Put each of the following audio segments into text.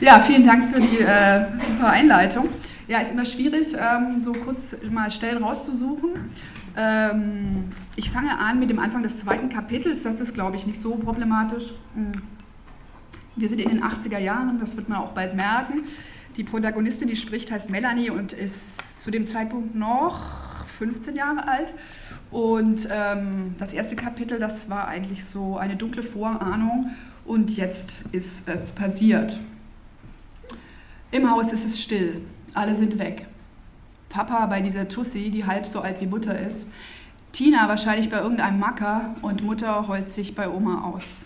Ja, vielen Dank für die äh, super Einleitung. Ja, ist immer schwierig, ähm, so kurz mal Stellen rauszusuchen. Ähm, ich fange an mit dem Anfang des zweiten Kapitels. Das ist, glaube ich, nicht so problematisch. Hm. Wir sind in den 80er Jahren, das wird man auch bald merken. Die Protagonistin, die spricht, heißt Melanie und ist zu dem Zeitpunkt noch 15 Jahre alt. Und ähm, das erste Kapitel, das war eigentlich so eine dunkle Vorahnung und jetzt ist es passiert. Im Haus ist es still, alle sind weg. Papa bei dieser Tussi, die halb so alt wie Mutter ist, Tina wahrscheinlich bei irgendeinem Macker und Mutter heult sich bei Oma aus.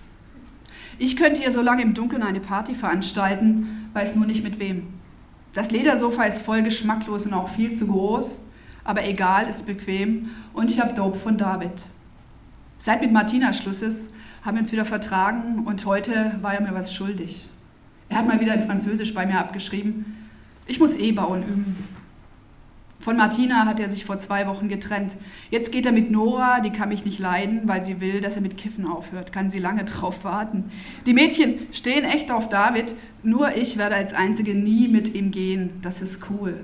Ich könnte hier so lange im Dunkeln eine Party veranstalten, weiß nur nicht mit wem. Das Ledersofa ist voll geschmacklos und auch viel zu groß, aber egal, ist bequem und ich habe Dope von David. Seit mit Martina Schluss ist, haben wir uns wieder vertragen und heute war er mir was schuldig. Er hat mal wieder in Französisch bei mir abgeschrieben. Ich muss eh bauen üben. Von Martina hat er sich vor zwei Wochen getrennt. Jetzt geht er mit Nora, die kann mich nicht leiden, weil sie will, dass er mit Kiffen aufhört. Kann sie lange drauf warten. Die Mädchen stehen echt auf David, nur ich werde als Einzige nie mit ihm gehen. Das ist cool.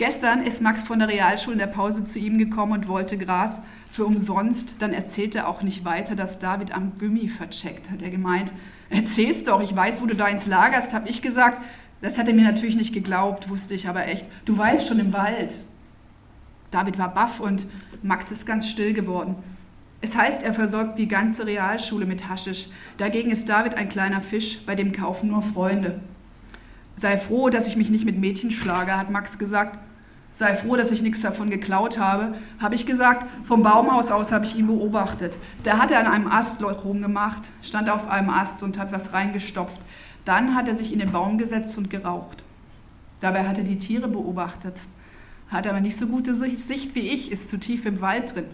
Gestern ist Max von der Realschule in der Pause zu ihm gekommen und wollte Gras für umsonst. Dann erzählt er auch nicht weiter, dass David am Gummi vercheckt, hat er gemeint. Erzähl's doch, ich weiß, wo du da ins Lagerst, habe ich gesagt. Das hat er mir natürlich nicht geglaubt, wusste ich aber echt. Du weißt schon im Wald. David war baff und Max ist ganz still geworden. Es heißt, er versorgt die ganze Realschule mit Haschisch. Dagegen ist David ein kleiner Fisch, bei dem kaufen nur Freunde. Sei froh, dass ich mich nicht mit Mädchen schlage, hat Max gesagt. Sei froh, dass ich nichts davon geklaut habe, habe ich gesagt. Vom Baumhaus aus habe ich ihn beobachtet. Da hat er an einem Ast rumgemacht, stand auf einem Ast und hat was reingestopft. Dann hat er sich in den Baum gesetzt und geraucht. Dabei hat er die Tiere beobachtet, hat aber nicht so gute Sicht wie ich, ist zu tief im Wald drin.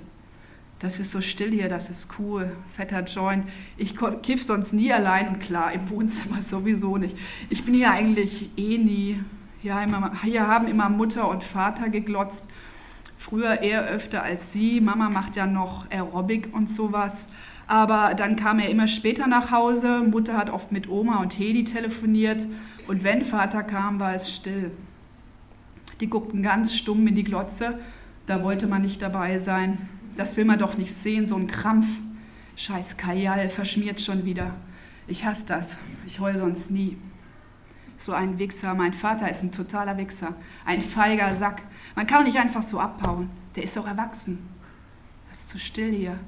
Das ist so still hier, das ist cool, fetter Joint. Ich kiff sonst nie allein und klar, im Wohnzimmer sowieso nicht. Ich bin hier eigentlich eh nie. Hier, hier haben immer Mutter und Vater geglotzt. Früher eher öfter als sie. Mama macht ja noch Aerobic und sowas. Aber dann kam er immer später nach Hause. Mutter hat oft mit Oma und Hedi telefoniert. Und wenn Vater kam, war es still. Die guckten ganz stumm in die Glotze. Da wollte man nicht dabei sein. Das will man doch nicht sehen, so ein Krampf. Scheiß Kajal, verschmiert schon wieder. Ich hasse das. Ich heul sonst nie. So ein Wichser. Mein Vater ist ein totaler Wichser. Ein feiger Sack. Man kann nicht einfach so abhauen. Der ist doch erwachsen. Es ist zu still hier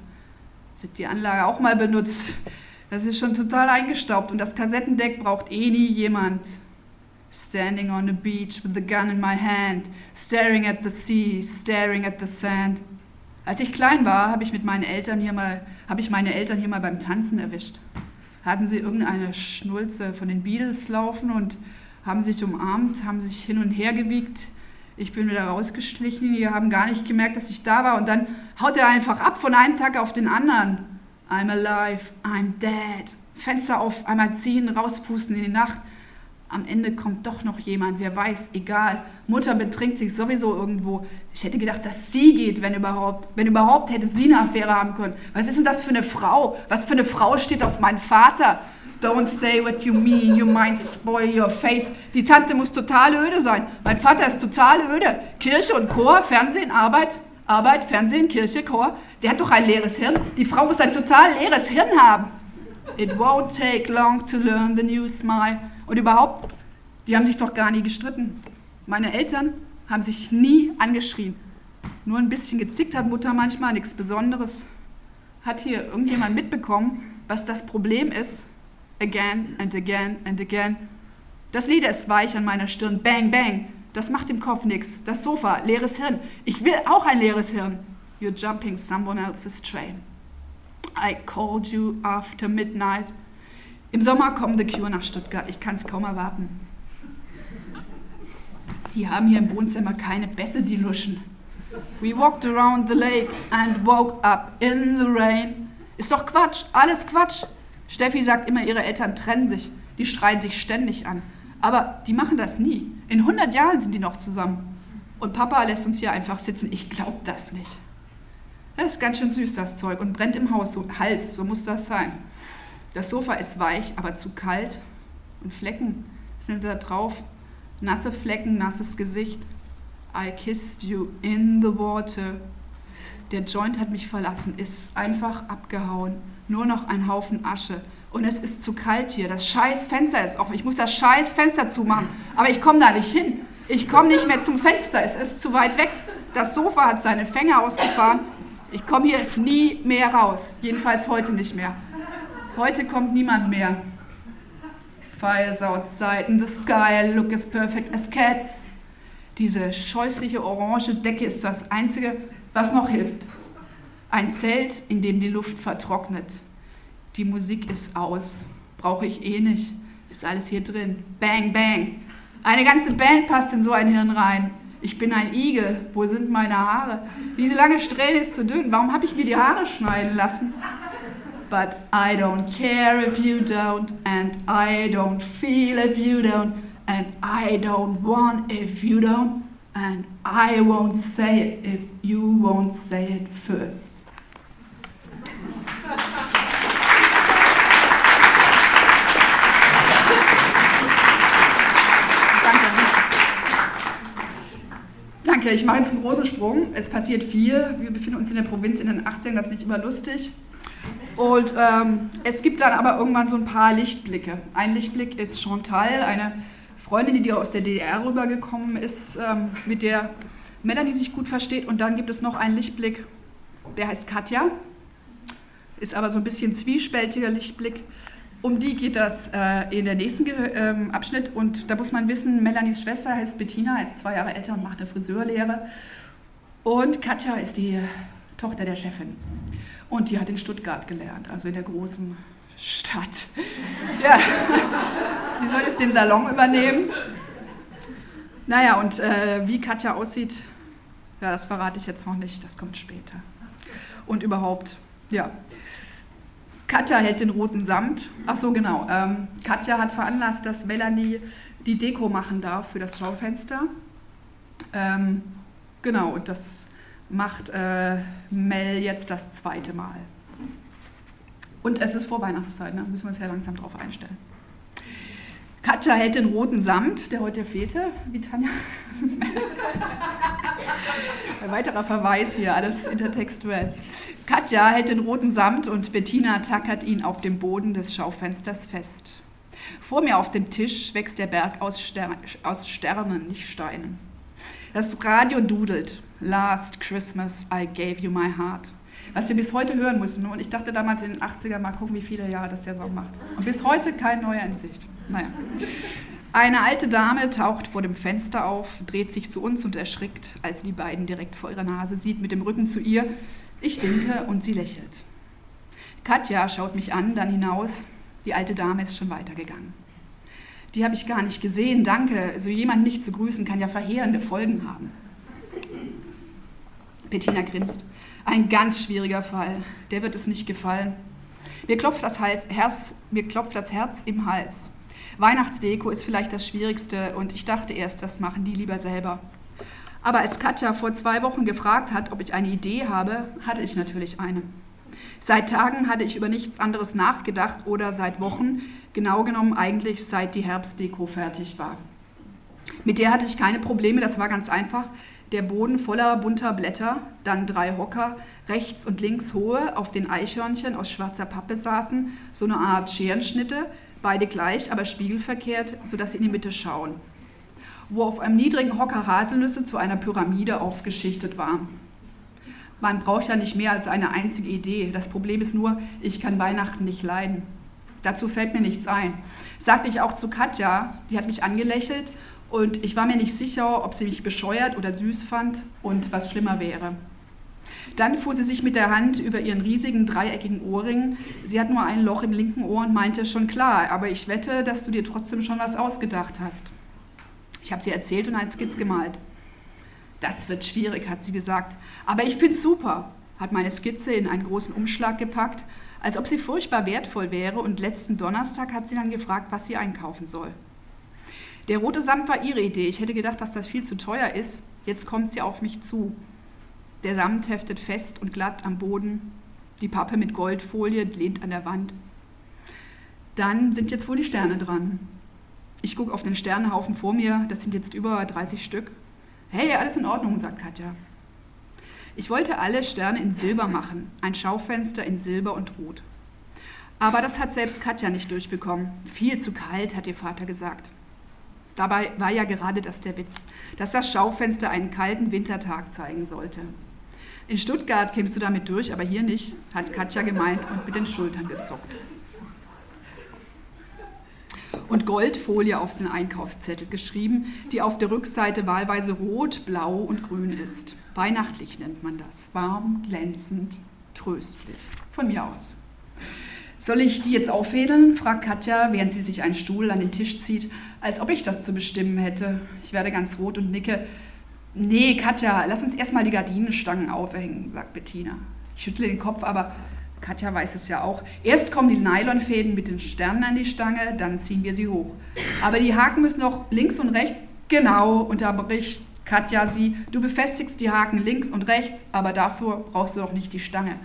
wird die Anlage auch mal benutzt. Das ist schon total eingestaubt und das Kassettendeck braucht eh nie jemand. Standing on the beach with the gun in my hand, staring at the sea, staring at the sand. Als ich klein war, habe ich mit meinen Eltern hier mal, habe ich meine Eltern hier mal beim Tanzen erwischt. Hatten sie irgendeine Schnulze von den Beatles laufen und haben sich umarmt, haben sich hin und her gewiegt. Ich bin wieder rausgeschlichen, die haben gar nicht gemerkt, dass ich da war. Und dann haut er einfach ab von einem Tag auf den anderen. I'm alive, I'm dead. Fenster auf, einmal ziehen, rauspusten in die Nacht. Am Ende kommt doch noch jemand, wer weiß, egal. Mutter betrinkt sich sowieso irgendwo. Ich hätte gedacht, dass sie geht, wenn überhaupt. Wenn überhaupt, hätte sie eine Affäre haben können. Was ist denn das für eine Frau? Was für eine Frau steht auf meinen Vater? Don't say what you mean, you might spoil your face. Die Tante muss total öde sein. Mein Vater ist total öde. Kirche und Chor, Fernsehen, Arbeit, Arbeit, Fernsehen, Kirche, Chor. Der hat doch ein leeres Hirn. Die Frau muss ein total leeres Hirn haben. It won't take long to learn the new smile. Und überhaupt, die haben sich doch gar nie gestritten. Meine Eltern haben sich nie angeschrien. Nur ein bisschen gezickt hat Mutter manchmal, nichts Besonderes. Hat hier irgendjemand mitbekommen, was das Problem ist? again and again and again. Das Leder ist weich an meiner Stirn. Bang, bang. Das macht im Kopf nichts. Das Sofa, leeres Hirn. Ich will auch ein leeres Hirn. You're jumping someone else's train. I called you after midnight. Im Sommer kommen The Cure nach Stuttgart. Ich kann es kaum erwarten. Die haben hier im Wohnzimmer keine Bässe, die luschen. We walked around the lake and woke up in the rain. Ist doch Quatsch, alles Quatsch. Steffi sagt immer, ihre Eltern trennen sich. Die streiten sich ständig an. Aber die machen das nie. In 100 Jahren sind die noch zusammen. Und Papa lässt uns hier einfach sitzen. Ich glaube das nicht. Das ist ganz schön süß, das Zeug. Und brennt im Haus, so, Hals, so muss das sein. Das Sofa ist weich, aber zu kalt. Und Flecken sind da drauf nasse Flecken, nasses Gesicht. I kissed you in the water. Der Joint hat mich verlassen, ist einfach abgehauen. Nur noch ein Haufen Asche. Und es ist zu kalt hier. Das scheiß Fenster ist offen. Ich muss das scheiß Fenster zumachen. Aber ich komme da nicht hin. Ich komme nicht mehr zum Fenster. Es ist zu weit weg. Das Sofa hat seine Fänge ausgefahren. Ich komme hier nie mehr raus. Jedenfalls heute nicht mehr. Heute kommt niemand mehr. Fire's outside in the sky, look as perfect as cats. Diese scheußliche orange Decke ist das Einzige, was noch hilft. Ein Zelt, in dem die Luft vertrocknet. Die Musik ist aus. Brauche ich eh nicht. Ist alles hier drin. Bang, bang. Eine ganze Band passt in so ein Hirn rein. Ich bin ein Igel. Wo sind meine Haare? Diese lange Strähne ist zu dünn. Warum habe ich mir die Haare schneiden lassen? But I don't care if you don't, and I don't feel if you don't, and I don't want if you don't, and I won't say it if you won't say it first. Danke, ich mache jetzt einen großen Sprung. Es passiert viel. Wir befinden uns in der Provinz in den 80ern, das ist nicht immer lustig. Und ähm, es gibt dann aber irgendwann so ein paar Lichtblicke. Ein Lichtblick ist Chantal, eine Freundin, die aus der DDR rübergekommen ist, ähm, mit der Melanie sich gut versteht. Und dann gibt es noch einen Lichtblick, der heißt Katja, ist aber so ein bisschen zwiespältiger Lichtblick. Um die geht das äh, in der nächsten äh, Abschnitt. Und da muss man wissen, Melanies Schwester heißt Bettina, ist zwei Jahre älter und macht eine Friseurlehre. Und Katja ist die Tochter der Chefin. Und die hat in Stuttgart gelernt, also in der großen Stadt. Ja, die soll jetzt den Salon übernehmen. Naja, und äh, wie Katja aussieht, ja, das verrate ich jetzt noch nicht, das kommt später. Und überhaupt, ja. Katja hält den roten Samt. Ach so, genau. Ähm, Katja hat veranlasst, dass Melanie die Deko machen darf für das Schaufenster. Ähm, genau, und das macht äh, Mel jetzt das zweite Mal. Und es ist vor Weihnachtszeit, ne? müssen wir uns ja langsam drauf einstellen. Katja hält den roten Samt, der heute fehlte, wie Tanja. Ein weiterer Verweis hier, alles intertextuell. Katja hält den roten Samt und Bettina tackert ihn auf dem Boden des Schaufensters fest. Vor mir auf dem Tisch wächst der Berg aus, Ster aus Sternen, nicht Steinen. Das Radio dudelt. Last Christmas I gave you my heart. Was wir bis heute hören müssen. Und ich dachte damals in den 80ern, mal gucken, wie viele Jahre das der Song macht. Und bis heute kein neuer in Sicht. Naja. Eine alte Dame taucht vor dem Fenster auf, dreht sich zu uns und erschrickt, als sie die beiden direkt vor ihrer Nase sieht, mit dem Rücken zu ihr. Ich winke und sie lächelt. Katja schaut mich an, dann hinaus. Die alte Dame ist schon weitergegangen. Die habe ich gar nicht gesehen, danke. So jemand nicht zu grüßen kann ja verheerende Folgen haben. Bettina grinst. Ein ganz schwieriger Fall. Der wird es nicht gefallen. Mir klopft das, Hals, Herz, mir klopft das Herz im Hals. Weihnachtsdeko ist vielleicht das Schwierigste und ich dachte erst, das machen die lieber selber. Aber als Katja vor zwei Wochen gefragt hat, ob ich eine Idee habe, hatte ich natürlich eine. Seit Tagen hatte ich über nichts anderes nachgedacht oder seit Wochen, genau genommen eigentlich seit die Herbstdeko fertig war. Mit der hatte ich keine Probleme, das war ganz einfach der Boden voller bunter Blätter, dann drei Hocker, rechts und links hohe, auf den Eichhörnchen aus schwarzer Pappe saßen, so eine Art Scherenschnitte, beide gleich, aber spiegelverkehrt, sodass sie in die Mitte schauen. Wo auf einem niedrigen Hocker Haselnüsse zu einer Pyramide aufgeschichtet waren. Man braucht ja nicht mehr als eine einzige Idee. Das Problem ist nur, ich kann Weihnachten nicht leiden. Dazu fällt mir nichts ein. Sagte ich auch zu Katja, die hat mich angelächelt und ich war mir nicht sicher, ob sie mich bescheuert oder süß fand und was schlimmer wäre. Dann fuhr sie sich mit der Hand über ihren riesigen dreieckigen Ohrring. Sie hat nur ein Loch im linken Ohr und meinte, schon klar, aber ich wette, dass du dir trotzdem schon was ausgedacht hast. Ich habe sie erzählt und ein Skizz gemalt. Das wird schwierig, hat sie gesagt. Aber ich finde es super, hat meine Skizze in einen großen Umschlag gepackt, als ob sie furchtbar wertvoll wäre und letzten Donnerstag hat sie dann gefragt, was sie einkaufen soll. Der rote Samt war ihre Idee. Ich hätte gedacht, dass das viel zu teuer ist. Jetzt kommt sie auf mich zu. Der Samt heftet fest und glatt am Boden. Die Pappe mit Goldfolie lehnt an der Wand. Dann sind jetzt wohl die Sterne dran. Ich gucke auf den Sternenhaufen vor mir, das sind jetzt über 30 Stück. Hey, alles in Ordnung, sagt Katja. Ich wollte alle Sterne in Silber machen, ein Schaufenster in Silber und Rot. Aber das hat selbst Katja nicht durchbekommen. Viel zu kalt, hat ihr Vater gesagt. Dabei war ja gerade das der Witz, dass das Schaufenster einen kalten Wintertag zeigen sollte. In Stuttgart kämst du damit durch, aber hier nicht, hat Katja gemeint und mit den Schultern gezockt. Und Goldfolie auf den Einkaufszettel geschrieben, die auf der Rückseite wahlweise rot, blau und grün ist. Weihnachtlich nennt man das. Warm, glänzend, tröstlich. Von mir aus. Soll ich die jetzt auffädeln? fragt Katja, während sie sich einen Stuhl an den Tisch zieht, als ob ich das zu bestimmen hätte. Ich werde ganz rot und nicke. Nee, Katja, lass uns erstmal die Gardinenstangen aufhängen, sagt Bettina. Ich schüttle den Kopf, aber Katja weiß es ja auch. Erst kommen die Nylonfäden mit den Sternen an die Stange, dann ziehen wir sie hoch. Aber die Haken müssen noch links und rechts. Genau, unterbricht Katja sie. Du befestigst die Haken links und rechts, aber dafür brauchst du doch nicht die Stange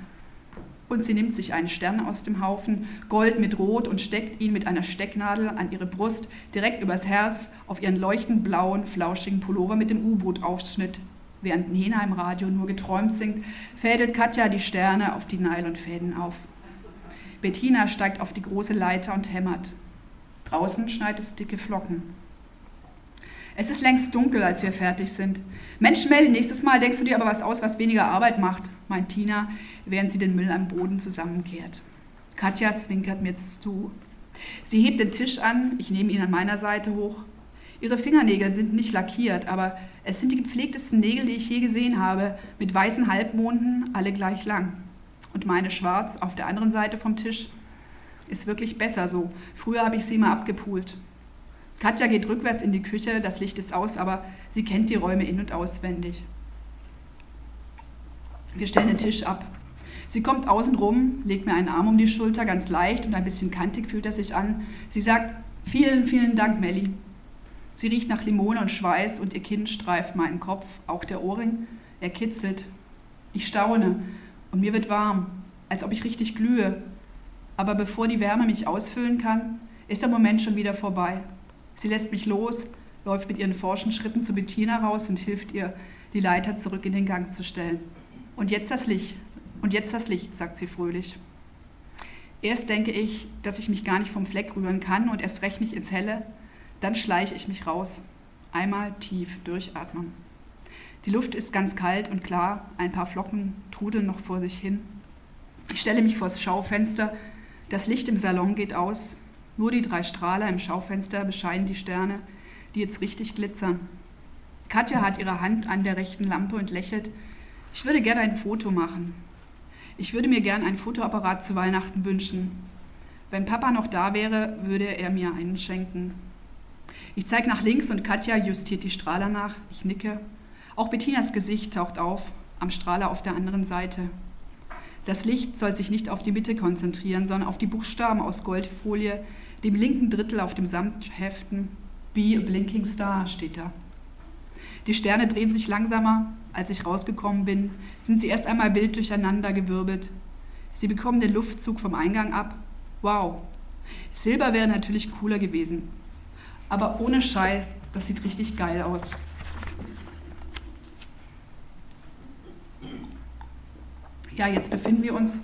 und sie nimmt sich einen Stern aus dem Haufen, Gold mit Rot, und steckt ihn mit einer Stecknadel an ihre Brust, direkt übers Herz, auf ihren leuchtend blauen, flauschigen Pullover mit dem U-Boot-Aufschnitt. Während Nena im Radio nur geträumt singt, fädelt Katja die Sterne auf die Nylonfäden auf. Bettina steigt auf die große Leiter und hämmert. Draußen schneit es dicke Flocken. Es ist längst dunkel, als wir fertig sind. Mensch, Mel, nächstes Mal denkst du dir aber was aus, was weniger Arbeit macht, meint Tina, während sie den Müll am Boden zusammenkehrt. Katja zwinkert mir zu. Sie hebt den Tisch an, ich nehme ihn an meiner Seite hoch. Ihre Fingernägel sind nicht lackiert, aber es sind die gepflegtesten Nägel, die ich je gesehen habe, mit weißen Halbmonden, alle gleich lang. Und meine schwarz auf der anderen Seite vom Tisch ist wirklich besser so. Früher habe ich sie mal abgepult. Katja geht rückwärts in die Küche, das Licht ist aus, aber sie kennt die Räume in- und auswendig. Wir stellen den Tisch ab. Sie kommt außen rum, legt mir einen Arm um die Schulter, ganz leicht und ein bisschen kantig fühlt er sich an. Sie sagt, vielen, vielen Dank, Melli. Sie riecht nach Limone und Schweiß und ihr Kinn streift meinen Kopf, auch der Ohrring. Er kitzelt. Ich staune und mir wird warm, als ob ich richtig glühe. Aber bevor die Wärme mich ausfüllen kann, ist der Moment schon wieder vorbei. Sie lässt mich los, läuft mit ihren forschen Schritten zu Bettina raus und hilft ihr, die Leiter zurück in den Gang zu stellen. Und jetzt das Licht. Und jetzt das Licht, sagt sie fröhlich. Erst denke ich, dass ich mich gar nicht vom Fleck rühren kann und erst recht nicht ins Helle. Dann schleiche ich mich raus. Einmal tief durchatmen. Die Luft ist ganz kalt und klar, ein paar Flocken trudeln noch vor sich hin. Ich stelle mich vors Schaufenster, das Licht im Salon geht aus, nur die drei Strahler im Schaufenster bescheiden die Sterne, die jetzt richtig glitzern. Katja hat ihre Hand an der rechten Lampe und lächelt. Ich würde gerne ein Foto machen. Ich würde mir gern ein Fotoapparat zu Weihnachten wünschen. Wenn Papa noch da wäre, würde er mir einen schenken. Ich zeige nach links und Katja justiert die Strahler nach. Ich nicke. Auch Bettinas Gesicht taucht auf, am Strahler auf der anderen Seite. Das Licht soll sich nicht auf die Mitte konzentrieren, sondern auf die Buchstaben aus Goldfolie, dem linken Drittel auf dem Samtheften Be a Blinking Star steht da. Die Sterne drehen sich langsamer. Als ich rausgekommen bin, sind sie erst einmal wild durcheinander gewirbelt. Sie bekommen den Luftzug vom Eingang ab. Wow. Silber wäre natürlich cooler gewesen. Aber ohne Scheiß, das sieht richtig geil aus. Ja, jetzt befinden wir uns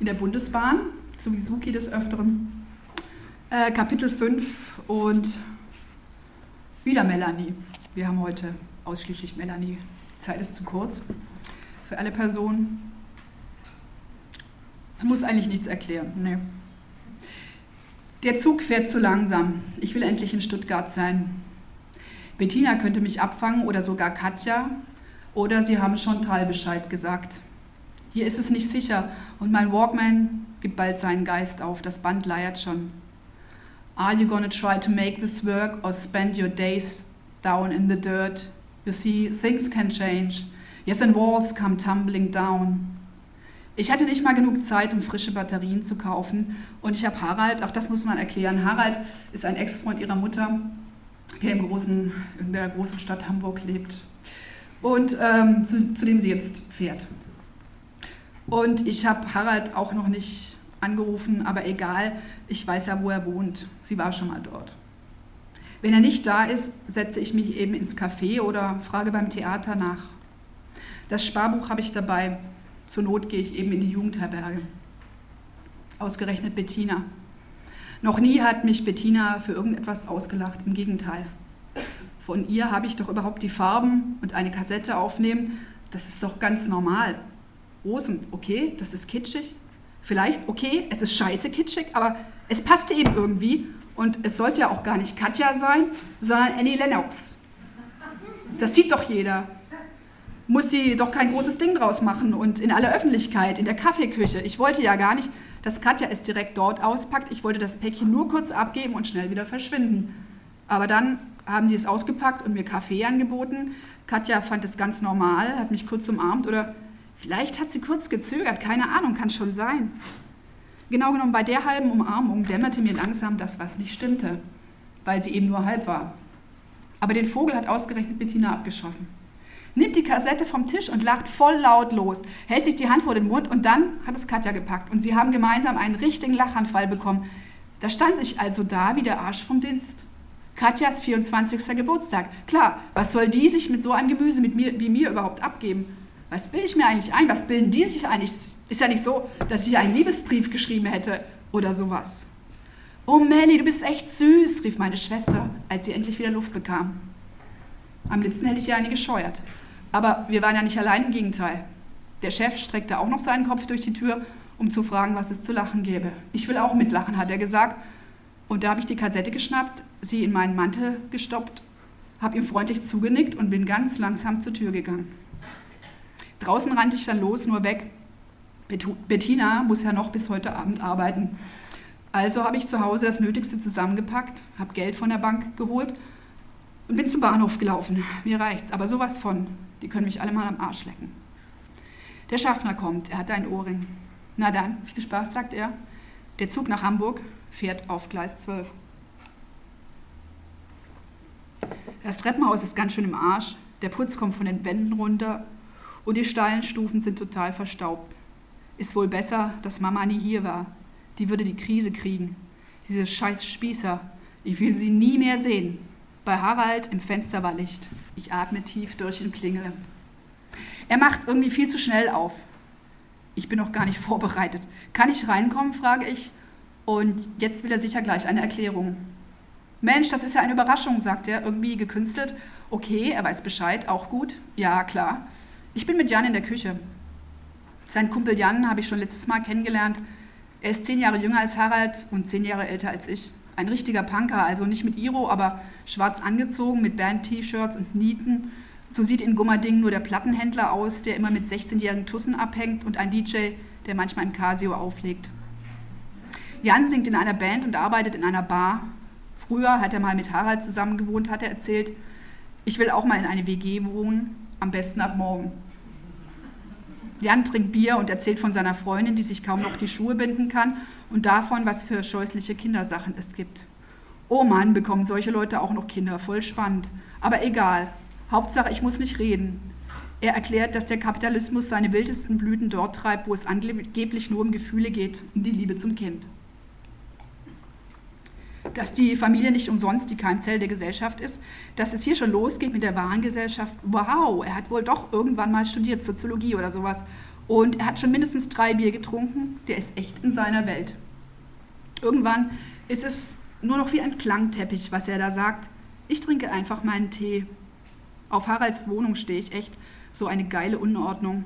in der Bundesbahn, so wie Suki des Öfteren äh, Kapitel 5 und wieder Melanie. Wir haben heute ausschließlich Melanie. Die Zeit ist zu kurz für alle Personen. Man muss eigentlich nichts erklären. Nee. Der Zug fährt zu langsam. Ich will endlich in Stuttgart sein. Bettina könnte mich abfangen oder sogar Katja. Oder sie haben schon Tal Bescheid gesagt. Hier ist es nicht sicher und mein Walkman gibt bald seinen Geist auf. Das Band leiert schon. Are you to try to make this work or spend your days down in the dirt? You see, things can change. Yes, and walls come tumbling down. Ich hatte nicht mal genug Zeit, um frische Batterien zu kaufen. Und ich habe Harald, auch das muss man erklären. Harald ist ein Ex-Freund ihrer Mutter, der im großen, in der großen Stadt Hamburg lebt. Und ähm, zu, zu dem sie jetzt fährt. Und ich habe Harald auch noch nicht angerufen, aber egal, ich weiß ja, wo er wohnt. Sie war schon mal dort. Wenn er nicht da ist, setze ich mich eben ins Café oder frage beim Theater nach. Das Sparbuch habe ich dabei. Zur Not gehe ich eben in die Jugendherberge. Ausgerechnet Bettina. Noch nie hat mich Bettina für irgendetwas ausgelacht, im Gegenteil. Von ihr habe ich doch überhaupt die Farben und eine Kassette aufnehmen, das ist doch ganz normal. Rosen, okay, das ist kitschig. Vielleicht, okay, es ist scheiße kitschig, aber es passte eben irgendwie und es sollte ja auch gar nicht Katja sein, sondern Annie Lennox. Das sieht doch jeder. Muss sie doch kein großes Ding draus machen und in aller Öffentlichkeit, in der Kaffeeküche. Ich wollte ja gar nicht, dass Katja es direkt dort auspackt. Ich wollte das Päckchen nur kurz abgeben und schnell wieder verschwinden. Aber dann haben sie es ausgepackt und mir Kaffee angeboten. Katja fand es ganz normal, hat mich kurz umarmt oder vielleicht hat sie kurz gezögert, keine Ahnung, kann schon sein. Genau genommen, bei der halben Umarmung dämmerte mir langsam, dass was nicht stimmte, weil sie eben nur halb war. Aber den Vogel hat ausgerechnet Bettina abgeschossen. Nimmt die Kassette vom Tisch und lacht voll laut los, hält sich die Hand vor den Mund und dann hat es Katja gepackt und sie haben gemeinsam einen richtigen Lachanfall bekommen. Da stand ich also da wie der Arsch vom Dienst. Katjas 24. Geburtstag. Klar, was soll die sich mit so einem Gemüse mit mir, wie mir überhaupt abgeben? Was bilde ich mir eigentlich ein? Was bilden die sich eigentlich? Ist ja nicht so, dass ich einen Liebesbrief geschrieben hätte oder sowas. Oh Manny, du bist echt süß, rief meine Schwester, als sie endlich wieder Luft bekam. Am liebsten hätte ich ja eine gescheuert. Aber wir waren ja nicht allein, im Gegenteil. Der Chef streckte auch noch seinen Kopf durch die Tür, um zu fragen, was es zu lachen gäbe. Ich will auch mitlachen, hat er gesagt. Und da habe ich die Kassette geschnappt, sie in meinen Mantel gestoppt, habe ihm freundlich zugenickt und bin ganz langsam zur Tür gegangen. Draußen rannte ich dann los, nur weg. Bettina muss ja noch bis heute Abend arbeiten. Also habe ich zu Hause das Nötigste zusammengepackt, habe Geld von der Bank geholt und bin zum Bahnhof gelaufen. Mir reicht's, aber sowas von. Die können mich alle mal am Arsch lecken. Der Schaffner kommt, er hat einen Ohrring. Na dann, viel Spaß, sagt er. Der Zug nach Hamburg fährt auf Gleis 12. Das Treppenhaus ist ganz schön im Arsch, der Putz kommt von den Wänden runter und die steilen Stufen sind total verstaubt. Ist wohl besser, dass Mama nie hier war. Die würde die Krise kriegen. Diese scheiß Spießer. Ich will sie nie mehr sehen. Bei Harald im Fenster war Licht. Ich atme tief durch und klingele. Er macht irgendwie viel zu schnell auf. Ich bin noch gar nicht vorbereitet. Kann ich reinkommen, frage ich. Und jetzt will er sicher gleich eine Erklärung. Mensch, das ist ja eine Überraschung, sagt er, irgendwie gekünstelt. Okay, er weiß Bescheid, auch gut. Ja, klar. Ich bin mit Jan in der Küche. Sein Kumpel Jan habe ich schon letztes Mal kennengelernt. Er ist zehn Jahre jünger als Harald und zehn Jahre älter als ich. Ein richtiger Punker, also nicht mit Iro, aber schwarz angezogen, mit Band-T-Shirts und Nieten. So sieht in Gummerding nur der Plattenhändler aus, der immer mit 16-jährigen Tussen abhängt und ein DJ, der manchmal im Casio auflegt. Jan singt in einer Band und arbeitet in einer Bar. Früher hat er mal mit Harald zusammen gewohnt, hat er erzählt. Ich will auch mal in eine WG wohnen, am besten ab morgen. Jan trinkt Bier und erzählt von seiner Freundin, die sich kaum noch die Schuhe binden kann und davon, was für scheußliche Kindersachen es gibt. Oh Mann, bekommen solche Leute auch noch Kinder, voll spannend. Aber egal, Hauptsache ich muss nicht reden. Er erklärt, dass der Kapitalismus seine wildesten Blüten dort treibt, wo es angeblich nur um Gefühle geht, um die Liebe zum Kind dass die Familie nicht umsonst die Keimzelle der Gesellschaft ist, dass es hier schon losgeht mit der Warengesellschaft. Wow, er hat wohl doch irgendwann mal studiert, Soziologie oder sowas. Und er hat schon mindestens drei Bier getrunken. Der ist echt in seiner Welt. Irgendwann ist es nur noch wie ein Klangteppich, was er da sagt. Ich trinke einfach meinen Tee. Auf Haralds Wohnung stehe ich echt. So eine geile Unordnung.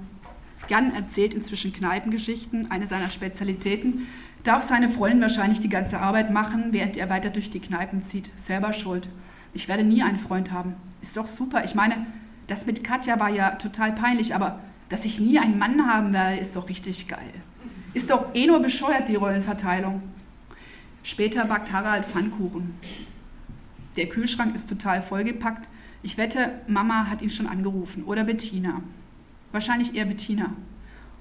Jan erzählt inzwischen Kneipengeschichten, eine seiner Spezialitäten darf seine Freundin wahrscheinlich die ganze Arbeit machen, während er weiter durch die Kneipen zieht. Selber schuld. Ich werde nie einen Freund haben. Ist doch super. Ich meine, das mit Katja war ja total peinlich, aber dass ich nie einen Mann haben werde, ist doch richtig geil. Ist doch eh nur bescheuert, die Rollenverteilung. Später backt Harald Pfannkuchen. Der Kühlschrank ist total vollgepackt. Ich wette, Mama hat ihn schon angerufen. Oder Bettina. Wahrscheinlich eher Bettina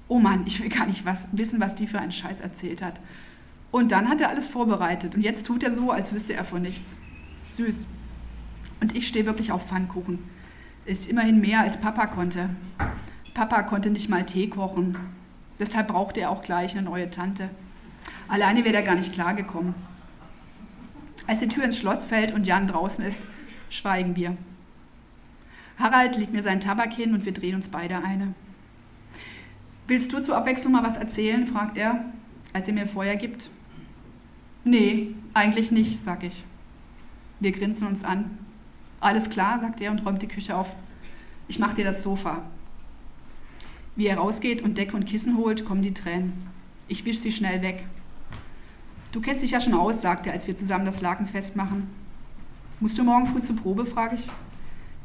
oh Mann, ich will gar nicht was, wissen, was die für einen Scheiß erzählt hat. Und dann hat er alles vorbereitet und jetzt tut er so, als wüsste er von nichts. Süß. Und ich stehe wirklich auf Pfannkuchen. Ist immerhin mehr, als Papa konnte. Papa konnte nicht mal Tee kochen. Deshalb brauchte er auch gleich eine neue Tante. Alleine wäre er gar nicht klargekommen. Als die Tür ins Schloss fällt und Jan draußen ist, schweigen wir. Harald legt mir seinen Tabak hin und wir drehen uns beide eine. Willst du zur Abwechslung mal was erzählen? fragt er, als er mir Feuer gibt. Nee, eigentlich nicht, sag ich. Wir grinsen uns an. Alles klar, sagt er und räumt die Küche auf. Ich mach dir das Sofa. Wie er rausgeht und Decke und Kissen holt, kommen die Tränen. Ich wisch sie schnell weg. Du kennst dich ja schon aus, sagt er, als wir zusammen das Laken festmachen. Musst du morgen früh zur Probe, frage ich.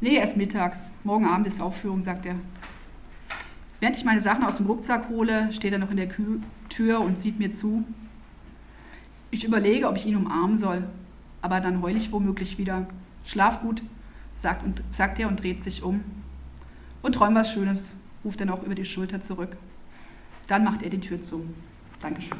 Nee, erst mittags. Morgen Abend ist Aufführung, sagt er. Während ich meine Sachen aus dem Rucksack hole, steht er noch in der Tür und sieht mir zu. Ich überlege, ob ich ihn umarmen soll, aber dann heule ich womöglich wieder. Schlaf gut, sagt, und, sagt er und dreht sich um. Und träum was Schönes, ruft er noch über die Schulter zurück. Dann macht er die Tür zu. Dankeschön.